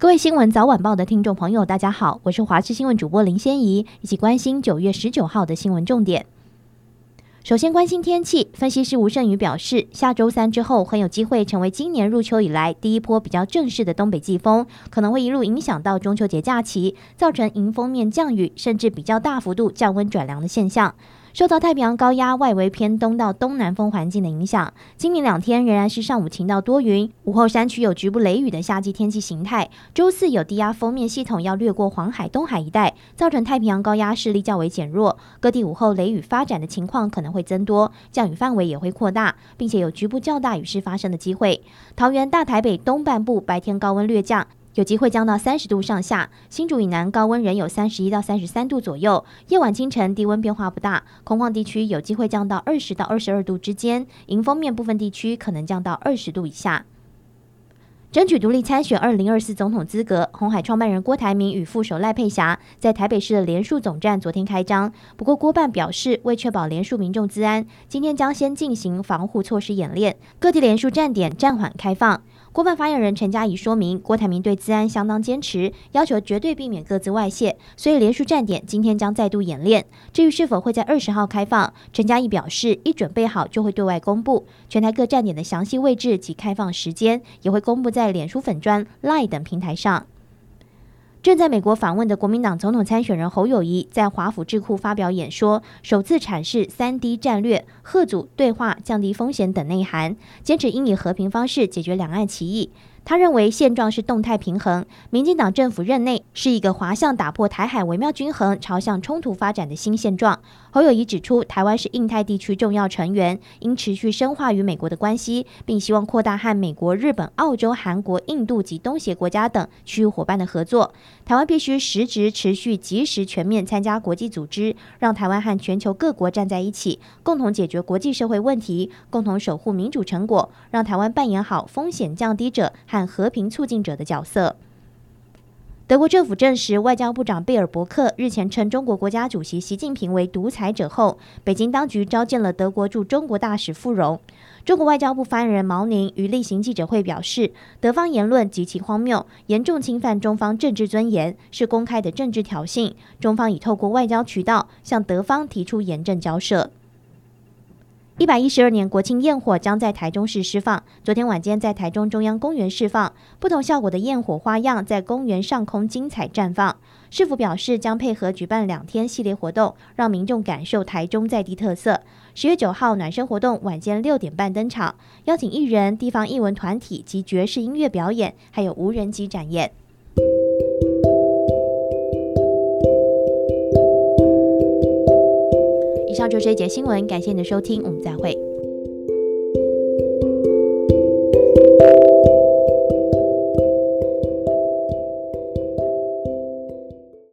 各位新闻早晚报的听众朋友，大家好，我是华视新闻主播林仙怡，一起关心九月十九号的新闻重点。首先关心天气，分析师吴胜宇表示，下周三之后很有机会成为今年入秋以来第一波比较正式的东北季风，可能会一路影响到中秋节假期，造成迎风面降雨，甚至比较大幅度降温转凉的现象。受到太平洋高压外围偏东到东南风环境的影响，今明两天仍然是上午晴到多云，午后山区有局部雷雨的夏季天气形态。周四有低压锋面系统要掠过黄海、东海一带，造成太平洋高压势力较为减弱，各地午后雷雨发展的情况可能会增多，降雨范围也会扩大，并且有局部较大雨势发生的机会。桃园、大台北东半部白天高温略降。有机会降到三十度上下，新竹以南高温仍有三十一到三十三度左右，夜晚清晨低温变化不大，空旷地区有机会降到二十到二十二度之间，迎风面部分地区可能降到二十度以下。争取独立参选二零二四总统资格，红海创办人郭台铭与副手赖佩霞在台北市的联署总站昨天开张，不过郭办表示，为确保联署民众资安，今天将先进行防护措施演练，各地联署站点暂缓开放。郭办发言人陈佳仪说明，郭台铭对资安相当坚持，要求绝对避免各自外泄，所以联署站点今天将再度演练。至于是否会在二十号开放，陈佳仪表示，一准备好就会对外公布全台各站点的详细位置及开放时间，也会公布在脸书粉砖、Line 等平台上。正在美国访问的国民党总统参选人侯友谊在华府智库发表演说，首次阐释三 D 战略、贺组、对话、降低风险等内涵，坚持应以和平方式解决两岸歧义。他认为现状是动态平衡，民进党政府任内是一个滑向打破台海微妙均衡、朝向冲突发展的新现状。侯友宜指出，台湾是印太地区重要成员，应持续深化与美国的关系，并希望扩大和美国、日本、澳洲、韩国、印度及东协国家等区域伙伴的合作。台湾必须实质、持续、及时、全面参加国际组织，让台湾和全球各国站在一起，共同解决国际社会问题，共同守护民主成果，让台湾扮演好风险降低者和和平促进者的角色。德国政府证实，外交部长贝尔伯克日前称中国国家主席习近平为独裁者后，北京当局召见了德国驻中国大使傅荣。中国外交部发言人毛宁于例行记者会表示，德方言论极其荒谬，严重侵犯中方政治尊严，是公开的政治挑衅。中方已透过外交渠道向德方提出严正交涉。一百一十二年国庆焰火将在台中市释放。昨天晚间在台中中央公园释放，不同效果的焰火花样在公园上空精彩绽放。市府表示将配合举办两天系列活动，让民众感受台中在地特色。十月九号暖身活动晚间六点半登场，邀请艺人、地方艺文团体及爵士音乐表演，还有无人机展演。上就这一节新闻，感谢你的收听，我们再会。